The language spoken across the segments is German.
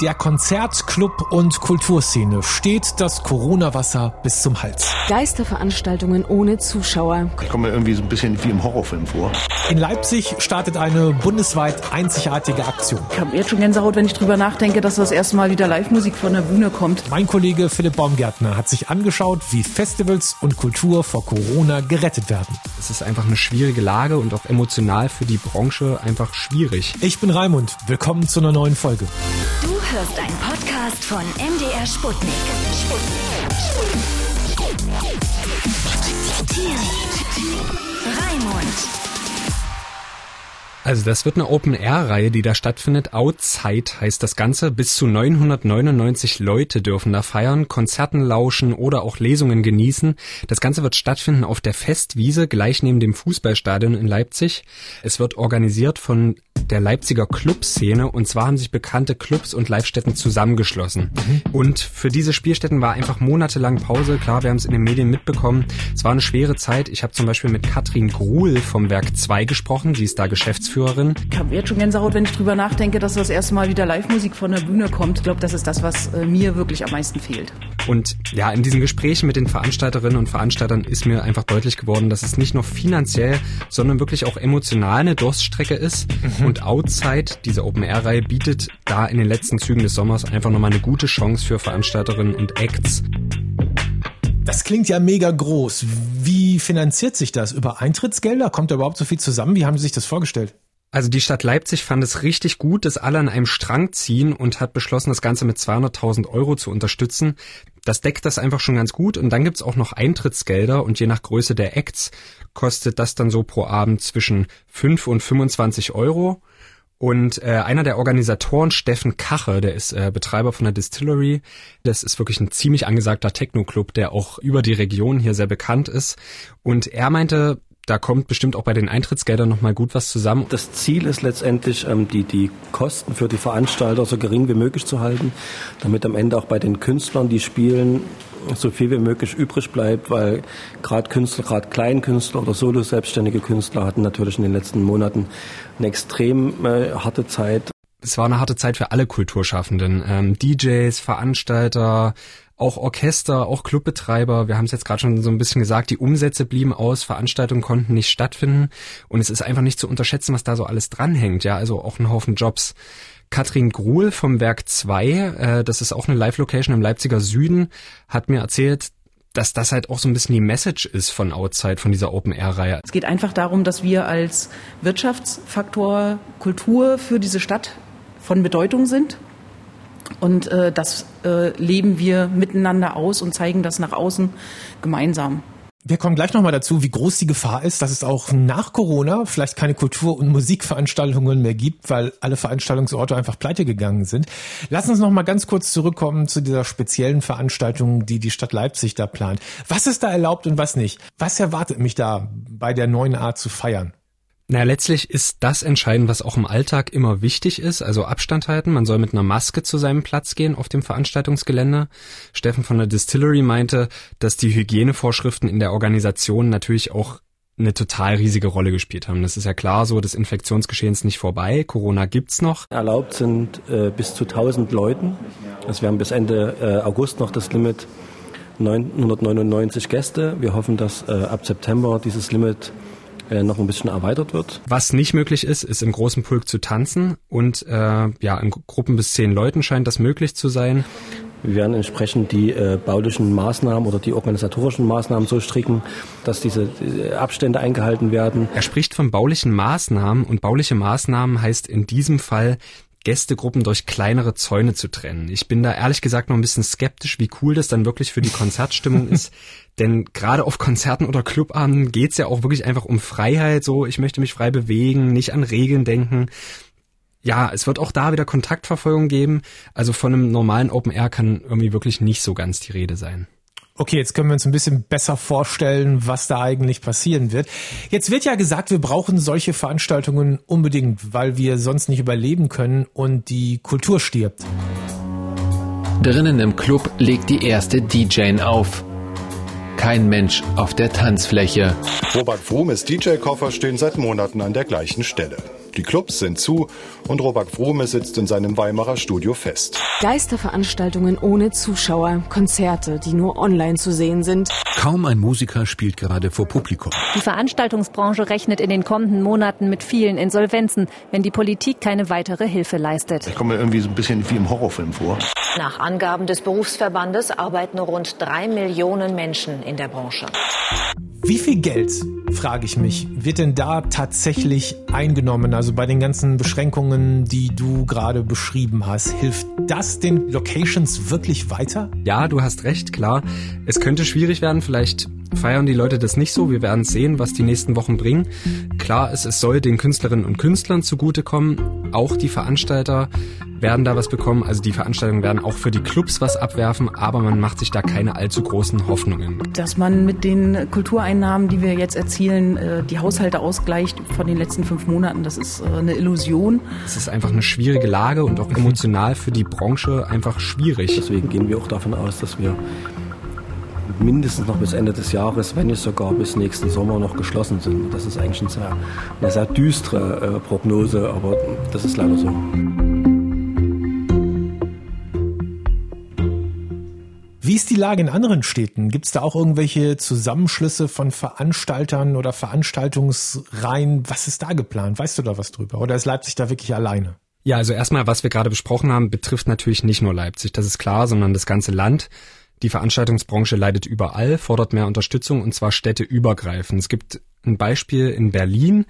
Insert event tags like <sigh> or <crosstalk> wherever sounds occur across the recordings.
Der Konzert-, Club- und Kulturszene steht das Corona-Wasser bis zum Hals. Geisterveranstaltungen ohne Zuschauer. Ich komme mir irgendwie so ein bisschen wie im Horrorfilm vor. In Leipzig startet eine bundesweit einzigartige Aktion. Ich habe jetzt schon Gänsehaut, wenn ich drüber nachdenke, dass das erste Mal wieder Live-Musik von der Bühne kommt. Mein Kollege Philipp Baumgärtner hat sich angeschaut, wie Festivals und Kultur vor Corona gerettet werden. Es ist einfach eine schwierige Lage und auch emotional für die Branche einfach schwierig. Ich bin Raimund. Willkommen zu einer neuen Folge. Du hörst einen Podcast von MDR Sputnik. Raimund. Also das wird eine Open-Air-Reihe, die da stattfindet. Outside heißt das Ganze. Bis zu 999 Leute dürfen da feiern, Konzerten lauschen oder auch Lesungen genießen. Das Ganze wird stattfinden auf der Festwiese, gleich neben dem Fußballstadion in Leipzig. Es wird organisiert von der Leipziger Clubszene und zwar haben sich bekannte Clubs und Live-Stätten zusammengeschlossen. Mhm. Und für diese Spielstätten war einfach monatelang Pause. Klar, wir haben es in den Medien mitbekommen. Es war eine schwere Zeit. Ich habe zum Beispiel mit Katrin Gruhl vom Werk 2 gesprochen. Sie ist da Geschäftsführerin. Ich habe jetzt schon Gänsehaut, wenn ich drüber nachdenke, dass das erste Mal wieder Live-Musik von der Bühne kommt. Ich glaube, das ist das, was äh, mir wirklich am meisten fehlt. Und ja, in diesen Gesprächen mit den Veranstalterinnen und Veranstaltern ist mir einfach deutlich geworden, dass es nicht nur finanziell, sondern wirklich auch emotional eine Durststrecke ist. Mhm. Und Outside, diese Open-Air-Reihe, bietet da in den letzten Zügen des Sommers einfach nochmal eine gute Chance für Veranstalterinnen und Acts. Das klingt ja mega groß. Wie finanziert sich das? Über Eintrittsgelder? Kommt da überhaupt so viel zusammen? Wie haben Sie sich das vorgestellt? Also die Stadt Leipzig fand es richtig gut, dass alle an einem Strang ziehen und hat beschlossen, das Ganze mit 200.000 Euro zu unterstützen. Das deckt das einfach schon ganz gut und dann gibt's auch noch Eintrittsgelder und je nach Größe der Acts kostet das dann so pro Abend zwischen 5 und 25 Euro. Und äh, einer der Organisatoren, Steffen Kache, der ist äh, Betreiber von der Distillery, das ist wirklich ein ziemlich angesagter Techno-Club, der auch über die Region hier sehr bekannt ist. Und er meinte, da kommt bestimmt auch bei den Eintrittsgeldern nochmal gut was zusammen. Das Ziel ist letztendlich, ähm, die, die Kosten für die Veranstalter so gering wie möglich zu halten, damit am Ende auch bei den Künstlern, die spielen, so viel wie möglich übrig bleibt, weil gerade Künstler, gerade Kleinkünstler oder Solo-selbstständige Künstler hatten natürlich in den letzten Monaten eine extrem äh, harte Zeit. Es war eine harte Zeit für alle Kulturschaffenden, ähm, DJs, Veranstalter, auch Orchester, auch Clubbetreiber. Wir haben es jetzt gerade schon so ein bisschen gesagt, die Umsätze blieben aus, Veranstaltungen konnten nicht stattfinden und es ist einfach nicht zu unterschätzen, was da so alles dranhängt. Ja, also auch ein Haufen Jobs. Katrin Gruhl vom Werk 2, äh, das ist auch eine Live-Location im Leipziger Süden, hat mir erzählt, dass das halt auch so ein bisschen die Message ist von Outside, von dieser Open-Air-Reihe. Es geht einfach darum, dass wir als Wirtschaftsfaktor Kultur für diese Stadt von Bedeutung sind. Und äh, das äh, leben wir miteinander aus und zeigen das nach außen gemeinsam. Wir kommen gleich nochmal dazu, wie groß die Gefahr ist, dass es auch nach Corona vielleicht keine Kultur- und Musikveranstaltungen mehr gibt, weil alle Veranstaltungsorte einfach pleite gegangen sind. Lass uns nochmal ganz kurz zurückkommen zu dieser speziellen Veranstaltung, die die Stadt Leipzig da plant. Was ist da erlaubt und was nicht? Was erwartet mich da bei der neuen Art zu feiern? Na, letztlich ist das entscheidend, was auch im Alltag immer wichtig ist, also Abstand halten. Man soll mit einer Maske zu seinem Platz gehen auf dem Veranstaltungsgelände. Steffen von der Distillery meinte, dass die Hygienevorschriften in der Organisation natürlich auch eine total riesige Rolle gespielt haben. Das ist ja klar so, das Infektionsgeschehen ist nicht vorbei, Corona gibt's noch. Erlaubt sind äh, bis zu 1000 Leuten. Also wir haben bis Ende äh, August noch das Limit 999 Gäste. Wir hoffen, dass äh, ab September dieses Limit äh, noch ein bisschen erweitert wird. Was nicht möglich ist, ist im großen Pulk zu tanzen und äh, ja, in Gruppen bis zehn Leuten scheint das möglich zu sein. Wir werden entsprechend die äh, baulichen Maßnahmen oder die organisatorischen Maßnahmen so stricken, dass diese, diese Abstände eingehalten werden. Er spricht von baulichen Maßnahmen und bauliche Maßnahmen heißt in diesem Fall Gästegruppen durch kleinere Zäune zu trennen. Ich bin da ehrlich gesagt noch ein bisschen skeptisch, wie cool das dann wirklich für die Konzertstimmung <laughs> ist. Denn gerade auf Konzerten oder Clubabenden geht's ja auch wirklich einfach um Freiheit. So, ich möchte mich frei bewegen, nicht an Regeln denken. Ja, es wird auch da wieder Kontaktverfolgung geben. Also von einem normalen Open Air kann irgendwie wirklich nicht so ganz die Rede sein. Okay, jetzt können wir uns ein bisschen besser vorstellen, was da eigentlich passieren wird. Jetzt wird ja gesagt, wir brauchen solche Veranstaltungen unbedingt, weil wir sonst nicht überleben können und die Kultur stirbt. Drinnen im Club legt die erste DJ auf. Kein Mensch auf der Tanzfläche. Robert Wrumes DJ-Koffer stehen seit Monaten an der gleichen Stelle. Die Clubs sind zu und Robert Frohme sitzt in seinem Weimarer Studio fest. Geisterveranstaltungen ohne Zuschauer, Konzerte, die nur online zu sehen sind. Kaum ein Musiker spielt gerade vor Publikum. Die Veranstaltungsbranche rechnet in den kommenden Monaten mit vielen Insolvenzen, wenn die Politik keine weitere Hilfe leistet. Ich komme mir irgendwie so ein bisschen wie im Horrorfilm vor. Nach Angaben des Berufsverbandes arbeiten rund drei Millionen Menschen in der Branche. Wie viel Geld, frage ich mich, wird denn da tatsächlich eingenommen? Also bei den ganzen Beschränkungen, die du gerade beschrieben hast, hilft das den Locations wirklich weiter? Ja, du hast recht, klar. Es könnte schwierig werden, vielleicht feiern die Leute das nicht so. Wir werden sehen, was die nächsten Wochen bringen. Klar ist, es soll den Künstlerinnen und Künstlern zugutekommen. Auch die Veranstalter werden da was bekommen. Also die Veranstaltungen werden auch für die Clubs was abwerfen, aber man macht sich da keine allzu großen Hoffnungen. Dass man mit den Kultureinnahmen, die wir jetzt erzielen, äh, die Haushalte ausgleicht von den letzten fünf Monaten, das ist äh, eine Illusion. Es ist einfach eine schwierige Lage und auch emotional für die Branche einfach schwierig. Deswegen gehen wir auch davon aus, dass wir mindestens noch bis Ende des Jahres, wenn nicht sogar bis nächsten Sommer noch geschlossen sind. Das ist eigentlich eine sehr, eine sehr düstere äh, Prognose, aber das ist leider so. Wie ist die Lage in anderen Städten? Gibt es da auch irgendwelche Zusammenschlüsse von Veranstaltern oder Veranstaltungsreihen? Was ist da geplant? Weißt du da was drüber? Oder ist Leipzig da wirklich alleine? Ja, also erstmal, was wir gerade besprochen haben, betrifft natürlich nicht nur Leipzig, das ist klar, sondern das ganze Land. Die Veranstaltungsbranche leidet überall, fordert mehr Unterstützung und zwar städteübergreifend. Es gibt ein Beispiel in Berlin.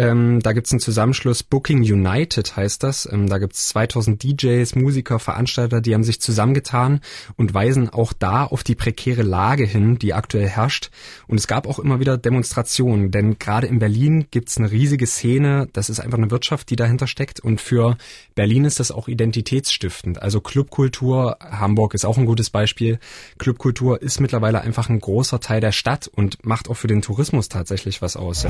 Ähm, da gibt's einen Zusammenschluss, Booking United heißt das. Ähm, da gibt's 2000 DJs, Musiker, Veranstalter, die haben sich zusammengetan und weisen auch da auf die prekäre Lage hin, die aktuell herrscht. Und es gab auch immer wieder Demonstrationen, denn gerade in Berlin gibt's eine riesige Szene. Das ist einfach eine Wirtschaft, die dahinter steckt. Und für Berlin ist das auch identitätsstiftend. Also Clubkultur, Hamburg ist auch ein gutes Beispiel. Clubkultur ist mittlerweile einfach ein großer Teil der Stadt und macht auch für den Tourismus tatsächlich was aus.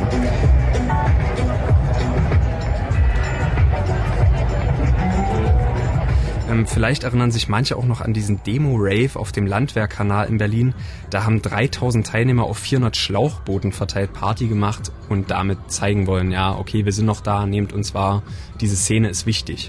Ähm, vielleicht erinnern sich manche auch noch an diesen Demo-Rave auf dem Landwehrkanal in Berlin. Da haben 3000 Teilnehmer auf 400 Schlauchbooten verteilt Party gemacht und damit zeigen wollen, ja, okay, wir sind noch da, nehmt uns wahr, diese Szene ist wichtig.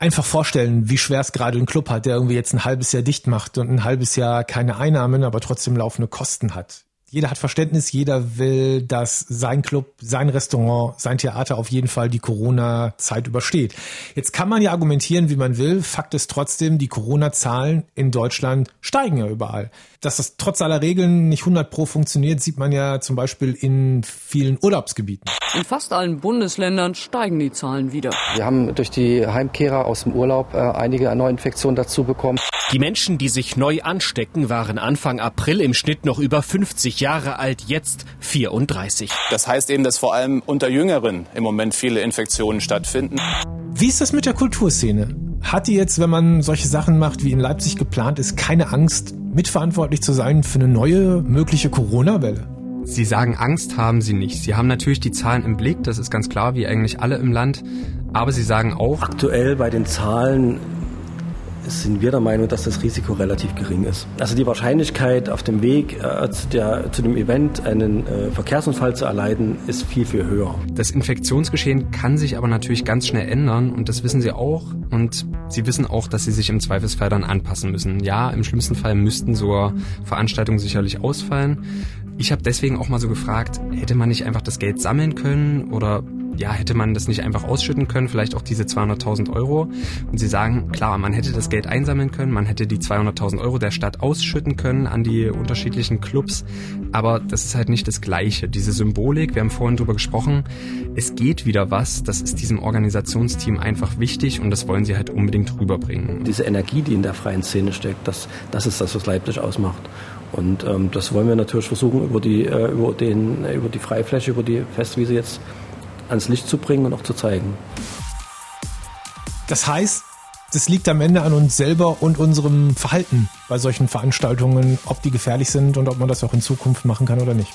einfach vorstellen, wie schwer es gerade ein Club hat, der irgendwie jetzt ein halbes Jahr dicht macht und ein halbes Jahr keine Einnahmen, aber trotzdem laufende Kosten hat. Jeder hat Verständnis, jeder will, dass sein Club, sein Restaurant, sein Theater auf jeden Fall die Corona-Zeit übersteht. Jetzt kann man ja argumentieren, wie man will. Fakt ist trotzdem, die Corona-Zahlen in Deutschland steigen ja überall. Dass das trotz aller Regeln nicht 100 pro funktioniert, sieht man ja zum Beispiel in vielen Urlaubsgebieten. In fast allen Bundesländern steigen die Zahlen wieder. Wir haben durch die Heimkehrer aus dem Urlaub äh, einige Neuinfektionen dazu bekommen. Die Menschen, die sich neu anstecken, waren Anfang April im Schnitt noch über 50 Jahre alt, jetzt 34. Das heißt eben, dass vor allem unter Jüngeren im Moment viele Infektionen stattfinden. Wie ist das mit der Kulturszene? Hat die jetzt, wenn man solche Sachen macht, wie in Leipzig geplant ist, keine Angst, mitverantwortlich zu sein für eine neue mögliche Corona-Welle? Sie sagen, Angst haben sie nicht. Sie haben natürlich die Zahlen im Blick, das ist ganz klar, wie eigentlich alle im Land. Aber sie sagen auch. Aktuell bei den Zahlen sind wir der Meinung, dass das Risiko relativ gering ist. Also die Wahrscheinlichkeit auf dem Weg äh, zu, der, zu, dem Event einen äh, Verkehrsunfall zu erleiden, ist viel, viel höher. Das Infektionsgeschehen kann sich aber natürlich ganz schnell ändern und das wissen sie auch. Und sie wissen auch, dass sie sich im Zweifelsfall dann anpassen müssen. Ja, im schlimmsten Fall müssten so Veranstaltungen sicherlich ausfallen. Ich habe deswegen auch mal so gefragt, hätte man nicht einfach das Geld sammeln können oder ja, hätte man das nicht einfach ausschütten können, vielleicht auch diese 200.000 Euro. Und sie sagen, klar, man hätte das Geld einsammeln können, man hätte die 200.000 Euro der Stadt ausschütten können an die unterschiedlichen Clubs, aber das ist halt nicht das Gleiche. Diese Symbolik, wir haben vorhin drüber gesprochen, es geht wieder was, das ist diesem Organisationsteam einfach wichtig und das wollen sie halt unbedingt rüberbringen. Diese Energie, die in der freien Szene steckt, das, das ist das, was Leipzig ausmacht. Und ähm, das wollen wir natürlich versuchen, über die, äh, über, den, über die Freifläche, über die Festwiese jetzt ans Licht zu bringen und auch zu zeigen. Das heißt, das liegt am Ende an uns selber und unserem Verhalten bei solchen Veranstaltungen, ob die gefährlich sind und ob man das auch in Zukunft machen kann oder nicht.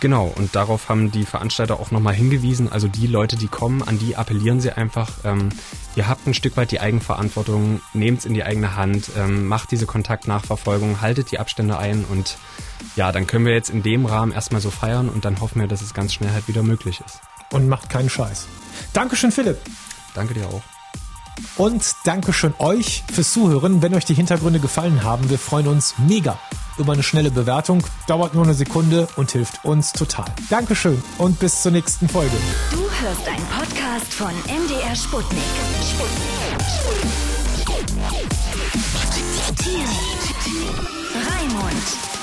Genau, und darauf haben die Veranstalter auch nochmal hingewiesen. Also die Leute, die kommen, an die appellieren sie einfach. Ähm, ihr habt ein Stück weit die Eigenverantwortung, nehmt es in die eigene Hand, ähm, macht diese Kontaktnachverfolgung, haltet die Abstände ein und ja, dann können wir jetzt in dem Rahmen erstmal so feiern und dann hoffen wir, dass es ganz schnell halt wieder möglich ist und macht keinen Scheiß. Dankeschön, Philipp. Danke dir auch. Und Dankeschön euch fürs Zuhören. Wenn euch die Hintergründe gefallen haben, wir freuen uns mega über eine schnelle Bewertung. Dauert nur eine Sekunde und hilft uns total. Dankeschön und bis zur nächsten Folge. Du hörst einen Podcast von MDR Sputnik. Sputnik. Sputnik. Sputnik. Raimund.